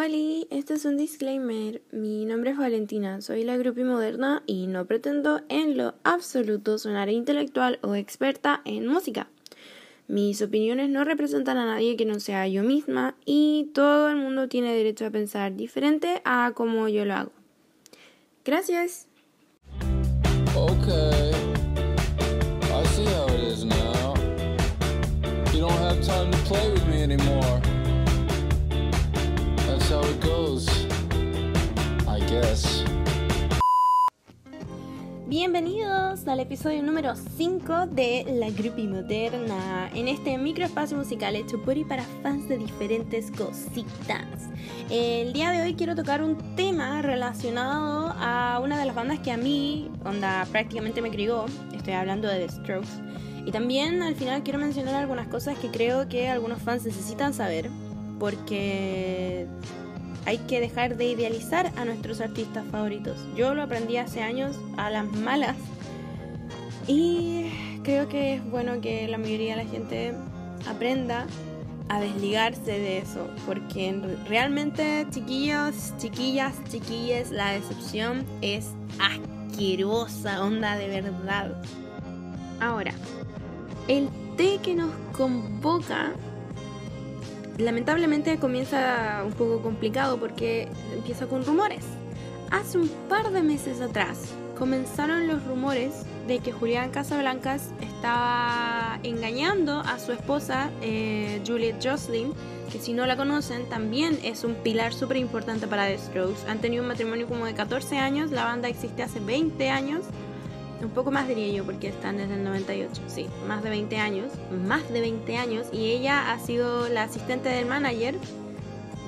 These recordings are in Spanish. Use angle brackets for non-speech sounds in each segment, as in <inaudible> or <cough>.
Hola, este es un disclaimer. Mi nombre es Valentina, soy la grupi moderna y no pretendo en lo absoluto sonar intelectual o experta en música. Mis opiniones no representan a nadie que no sea yo misma y todo el mundo tiene derecho a pensar diferente a como yo lo hago. Gracias. Okay. I see how it is now. You don't have time to play with me anymore. Bienvenidos al episodio número 5 de La Grupi Moderna, en este microespacio musical hecho por y para fans de diferentes cositas. El día de hoy quiero tocar un tema relacionado a una de las bandas que a mí, onda, prácticamente me crió, estoy hablando de The Strokes. Y también al final quiero mencionar algunas cosas que creo que algunos fans necesitan saber, porque hay que dejar de idealizar a nuestros artistas favoritos. Yo lo aprendí hace años a las malas y creo que es bueno que la mayoría de la gente aprenda a desligarse de eso, porque realmente chiquillos, chiquillas, chiquilles, la decepción es asquerosa, onda de verdad. Ahora, el té que nos convoca lamentablemente comienza un poco complicado porque empieza con rumores. Hace un par de meses atrás comenzaron los rumores de que Julián Casablancas estaba engañando a su esposa eh, Juliet Jocelyn, que si no la conocen también es un pilar súper importante para The Strokes. Han tenido un matrimonio como de 14 años, la banda existe hace 20 años un poco más diría yo, porque están desde el 98, sí, más de 20 años, más de 20 años, y ella ha sido la asistente del manager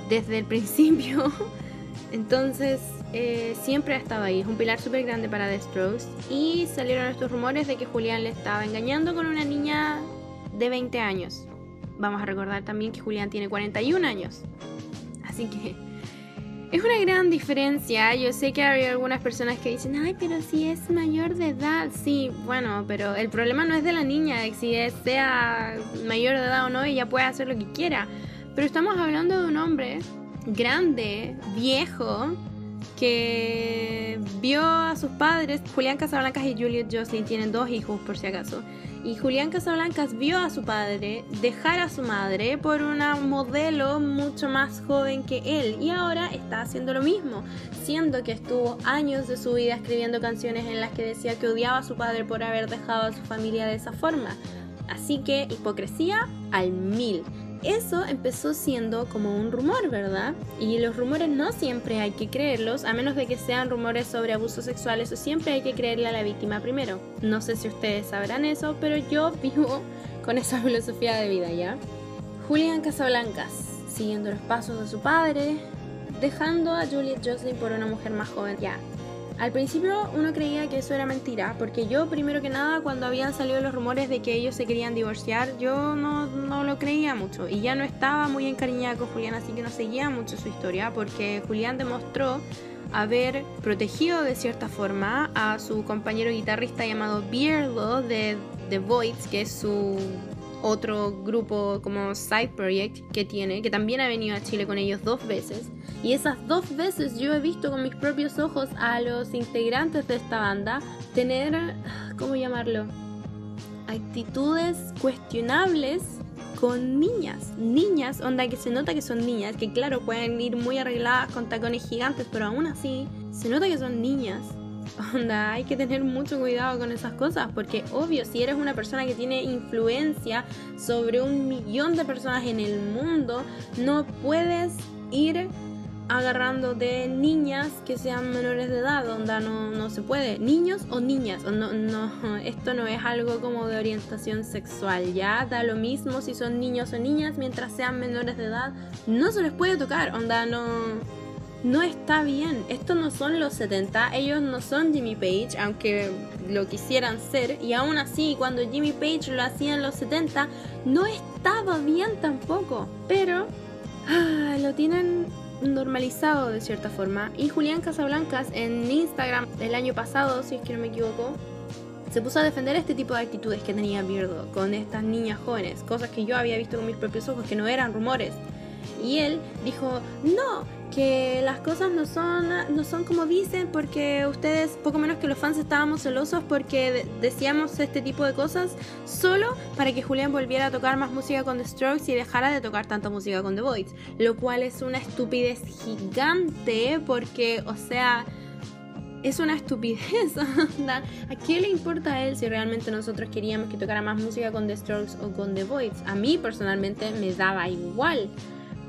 desde el <laughs> principio, entonces eh, siempre ha estado ahí, es un pilar súper grande para The Strokes, y salieron estos rumores de que Julián le estaba engañando con una niña de 20 años. Vamos a recordar también que Julián tiene 41 años, así que es una gran diferencia. Yo sé que hay algunas personas que dicen, ay, pero si es mayor de edad. Sí, bueno, pero el problema no es de la niña, si sea mayor de edad o no, ella puede hacer lo que quiera. Pero estamos hablando de un hombre grande, viejo, que vio a sus padres, Julián Casablancas y Juliet Jocelyn tienen dos hijos por si acaso. Y Julián Casablancas vio a su padre dejar a su madre por una modelo mucho más joven que él y ahora está haciendo lo mismo, siendo que estuvo años de su vida escribiendo canciones en las que decía que odiaba a su padre por haber dejado a su familia de esa forma. Así que hipocresía al mil eso empezó siendo como un rumor, ¿verdad? Y los rumores no siempre hay que creerlos, a menos de que sean rumores sobre abusos sexuales o siempre hay que creerle a la víctima primero. No sé si ustedes sabrán eso, pero yo <laughs> vivo con esa filosofía de vida, ¿ya? Julián Casablancas, siguiendo los pasos de su padre, dejando a Juliet Jocelyn por una mujer más joven, ya. Al principio uno creía que eso era mentira, porque yo primero que nada cuando habían salido los rumores de que ellos se querían divorciar, yo no, no lo creía mucho y ya no estaba muy encariñada con Julián, así que no seguía mucho su historia, porque Julián demostró haber protegido de cierta forma a su compañero guitarrista llamado Beardo de The Voids, que es su otro grupo como side project que tiene, que también ha venido a Chile con ellos dos veces. Y esas dos veces yo he visto con mis propios ojos a los integrantes de esta banda tener, ¿cómo llamarlo? Actitudes cuestionables con niñas. Niñas, onda que se nota que son niñas, que claro, pueden ir muy arregladas con tacones gigantes, pero aún así se nota que son niñas <laughs> Onda, hay que tener mucho cuidado con esas cosas, porque obvio, si eres una persona que tiene influencia sobre un millón de personas en el mundo, no puedes ir agarrando de niñas que sean menores de edad, onda no, no se puede. Niños o niñas, no, no, esto no es algo como de orientación sexual, ya da lo mismo si son niños o niñas, mientras sean menores de edad, no se les puede tocar, onda no no está bien. Estos no son los 70, ellos no son Jimmy Page, aunque lo quisieran ser. Y aún así, cuando Jimmy Page lo hacía en los 70, no estaba bien tampoco. Pero ah, lo tienen normalizado de cierta forma. Y Julián Casablancas en Instagram el año pasado, si es que no me equivoco, se puso a defender este tipo de actitudes que tenía Beardo con estas niñas jóvenes, cosas que yo había visto con mis propios ojos, que no eran rumores. Y él dijo, no, que las cosas no son, no son como dicen porque ustedes, poco menos que los fans, estábamos celosos porque decíamos este tipo de cosas solo para que Julián volviera a tocar más música con The Strokes y dejara de tocar tanta música con The Voids. Lo cual es una estupidez gigante porque, o sea es una estupidez. <laughs> ¿A qué le importa a él si realmente nosotros queríamos que tocara más música con The Strokes o con The Voids? A mí personalmente me daba igual.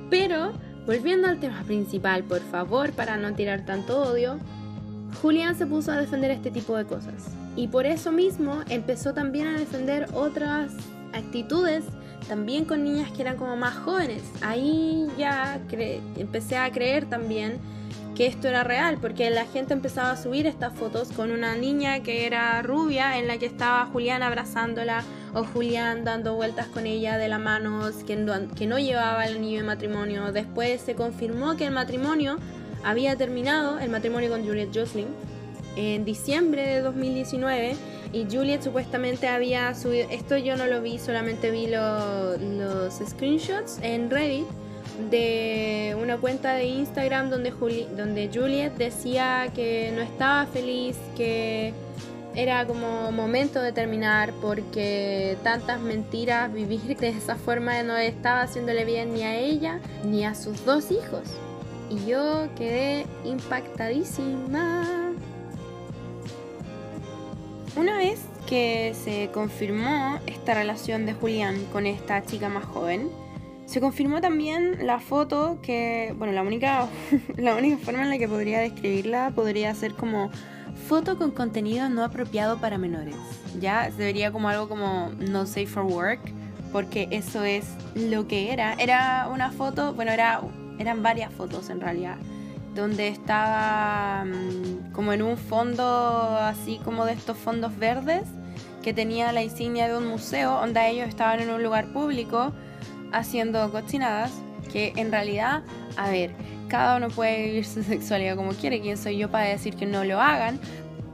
Pero, volviendo al tema principal, por favor, para no tirar tanto odio, Julián se puso a defender este tipo de cosas. Y por eso mismo empezó también a defender otras actitudes, también con niñas que eran como más jóvenes. Ahí ya empecé a creer también que esto era real, porque la gente empezaba a subir estas fotos con una niña que era rubia, en la que estaba Julián abrazándola, o Julián dando vueltas con ella de la mano, que no, que no llevaba el anillo de matrimonio. Después se confirmó que el matrimonio había terminado, el matrimonio con Juliet Jocelyn, en diciembre de 2019. Y Juliet supuestamente había subido, esto yo no lo vi, solamente vi los screenshots en Reddit de una cuenta de Instagram donde, donde Juliet decía que no estaba feliz, que era como momento de terminar porque tantas mentiras, vivir de esa forma no estaba haciéndole bien ni a ella ni a sus dos hijos. Y yo quedé impactadísima. Una vez que se confirmó esta relación de Julián con esta chica más joven, se confirmó también la foto que, bueno, la única, <laughs> la única forma en la que podría describirla podría ser como foto con contenido no apropiado para menores. Ya se vería como algo como no safe for work, porque eso es lo que era. Era una foto, bueno, era, eran varias fotos en realidad, donde estaba mm, como en un fondo así como de estos fondos verdes que tenía la insignia de un museo, donde ellos estaban en un lugar público haciendo cochinadas que en realidad, a ver, cada uno puede vivir su <laughs> sexualidad como quiere, quién soy yo para decir que no lo hagan,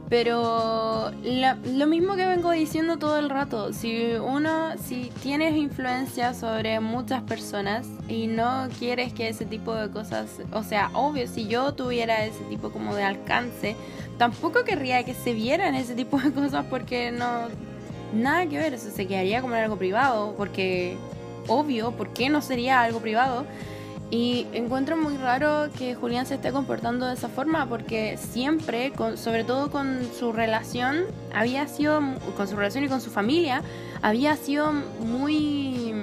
pero lo mismo que vengo diciendo todo el rato, si uno, si tienes influencia sobre muchas personas y no quieres que ese tipo de cosas, o sea, obvio, si yo tuviera ese tipo como de alcance, tampoco querría que se vieran ese tipo de cosas porque no, nada que ver, eso se quedaría como algo privado, porque obvio, ¿por qué no sería algo privado? Y encuentro muy raro que Julián se esté comportando de esa forma porque siempre, sobre todo con su relación, había sido, con su relación y con su familia, había sido muy,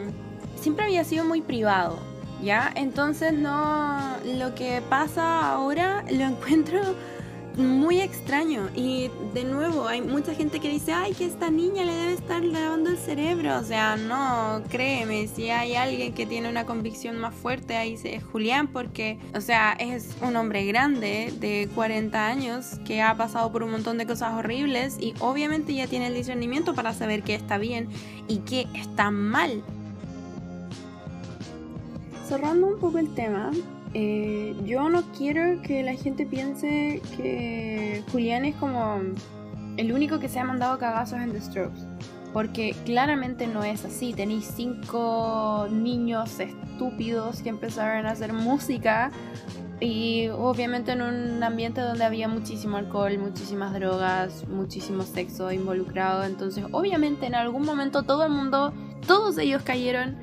siempre había sido muy privado, ¿ya? Entonces no, lo que pasa ahora lo <laughs> encuentro muy extraño. Y de nuevo, hay mucha gente que dice, ay, que esta niña le debe estar lavando el cerebro. O sea, no, créeme, si hay alguien que tiene una convicción más fuerte, ahí es Julián, porque, o sea, es un hombre grande de 40 años que ha pasado por un montón de cosas horribles y obviamente ya tiene el discernimiento para saber qué está bien y qué está mal. Cerrando un poco el tema, eh, yo no quiero que la gente piense que Julián es como el único que se ha mandado cagazos en The Strokes. Porque claramente no es así. Tenéis cinco niños estúpidos que empezaron a hacer música. Y obviamente en un ambiente donde había muchísimo alcohol, muchísimas drogas, muchísimo sexo involucrado. Entonces obviamente en algún momento todo el mundo, todos ellos cayeron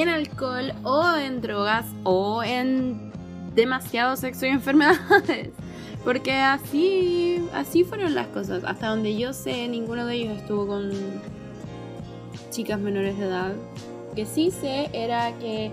en alcohol o en drogas o en demasiado sexo y enfermedades. <laughs> Porque así, así fueron las cosas. Hasta donde yo sé, ninguno de ellos estuvo con chicas menores de edad. Que sí sé era que,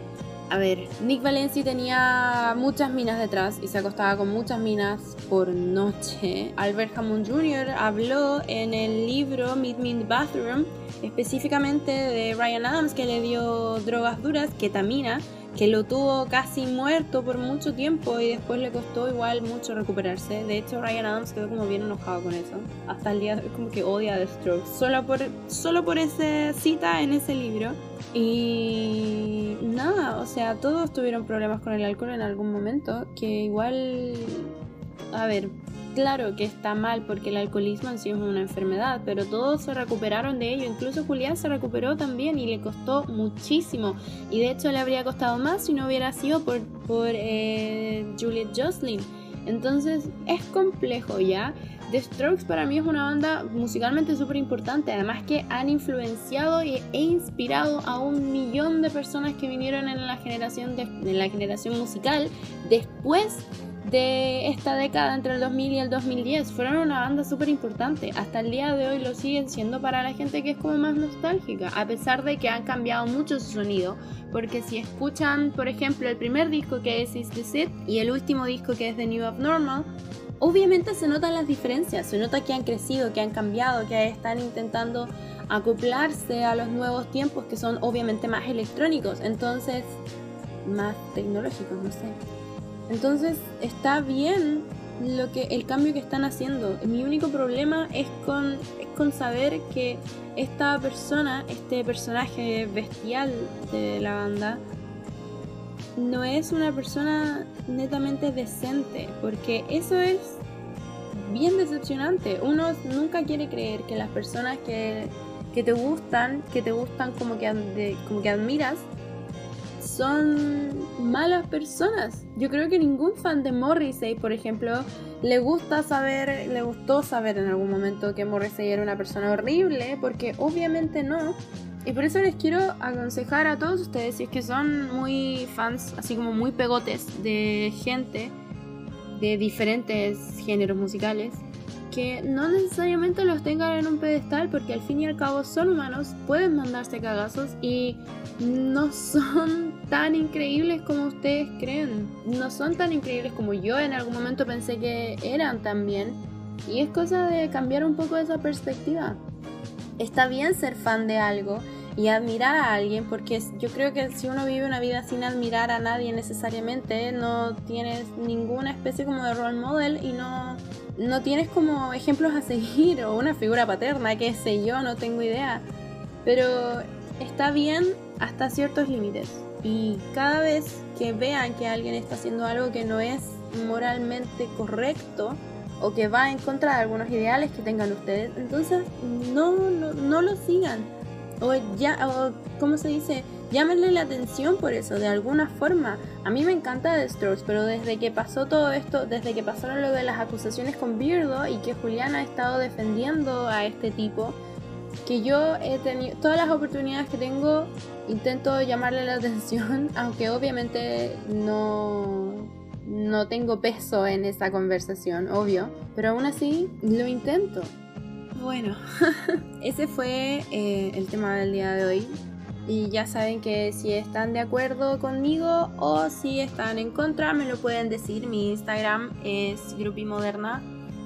a ver, Nick Valenci tenía muchas minas detrás y se acostaba con muchas minas por noche. Albert Hammond Jr. habló en el libro Meet Me in the Bathroom específicamente de Ryan Adams que le dio drogas duras, ketamina, que lo tuvo casi muerto por mucho tiempo y después le costó igual mucho recuperarse. De hecho, Ryan Adams quedó como bien enojado con eso. Hasta el día de hoy como que odia a The Strokes. Solo por, solo por esa cita en ese libro. Y nada, o sea, todos tuvieron problemas con el alcohol en algún momento, que igual a ver, claro que está mal porque el alcoholismo en sí es una enfermedad, pero todos se recuperaron de ello. Incluso Julián se recuperó también y le costó muchísimo. Y de hecho le habría costado más si no hubiera sido por, por eh, Juliet Jocelyn. Entonces es complejo ya. The Strokes para mí es una banda musicalmente súper importante, además que han influenciado e inspirado a un millón de personas que vinieron en la generación, de, en la generación musical después de esta década entre el 2000 y el 2010. Fueron una banda súper importante. Hasta el día de hoy lo siguen siendo para la gente que es como más nostálgica, a pesar de que han cambiado mucho su sonido. Porque si escuchan, por ejemplo, el primer disco que es Is This It y el último disco que es The New Abnormal, obviamente se notan las diferencias, se nota que han crecido, que han cambiado, que están intentando acoplarse a los nuevos tiempos que son obviamente más electrónicos, entonces más tecnológicos, no sé. Entonces está bien lo que el cambio que están haciendo. Mi único problema es con, es con saber que esta persona, este personaje bestial de la banda, no es una persona netamente decente, porque eso es bien decepcionante. Uno nunca quiere creer que las personas que, que te gustan, que te gustan como que, como que admiras, son malas personas. Yo creo que ningún fan de Morrissey, por ejemplo, le gusta saber, le gustó saber en algún momento que Morrissey era una persona horrible, porque obviamente no. Y por eso les quiero aconsejar a todos ustedes, si es que son muy fans, así como muy pegotes de gente de diferentes géneros musicales, no necesariamente los tengan en un pedestal porque al fin y al cabo son humanos, pueden mandarse cagazos y no son tan increíbles como ustedes creen. No son tan increíbles como yo en algún momento pensé que eran también. Y es cosa de cambiar un poco esa perspectiva. Está bien ser fan de algo y admirar a alguien, porque yo creo que si uno vive una vida sin admirar a nadie necesariamente, no tienes ninguna especie como de role model y no, no tienes como ejemplos a seguir o una figura paterna, que sé yo, no tengo idea. Pero está bien hasta ciertos límites. Y cada vez que vean que alguien está haciendo algo que no es moralmente correcto, o que va en contra de algunos ideales que tengan ustedes, entonces no, no, no lo sigan o ya, o, ¿cómo se dice? Llámenle la atención por eso, de alguna forma. A mí me encanta The Strokes, pero desde que pasó todo esto, desde que pasaron lo de las acusaciones con Beardo y que Juliana ha estado defendiendo a este tipo, que yo he tenido, todas las oportunidades que tengo, intento llamarle la <laughs> atención, aunque obviamente no, no tengo peso en esa conversación, obvio, pero aún así lo intento. Bueno, <laughs> ese fue eh, el tema del día de hoy. Y ya saben que si están de acuerdo conmigo o si están en contra, me lo pueden decir. Mi Instagram es grupimoderna.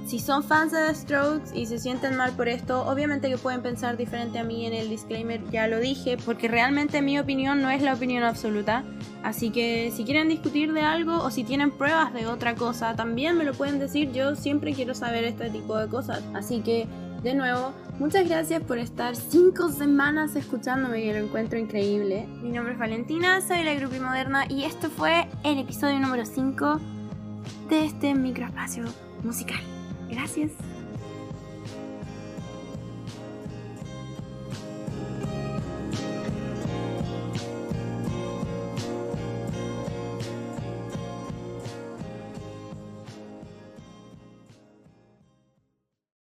Si son fans de The Strokes y se sienten mal por esto, obviamente que pueden pensar diferente a mí en el disclaimer, ya lo dije, porque realmente mi opinión no es la opinión absoluta. Así que si quieren discutir de algo o si tienen pruebas de otra cosa, también me lo pueden decir. Yo siempre quiero saber este tipo de cosas. Así que de nuevo, muchas gracias por estar cinco semanas escuchándome y lo encuentro increíble. Mi nombre es Valentina, soy la Grupi Moderna y esto fue el episodio número 5 de este microespacio musical. Gracias.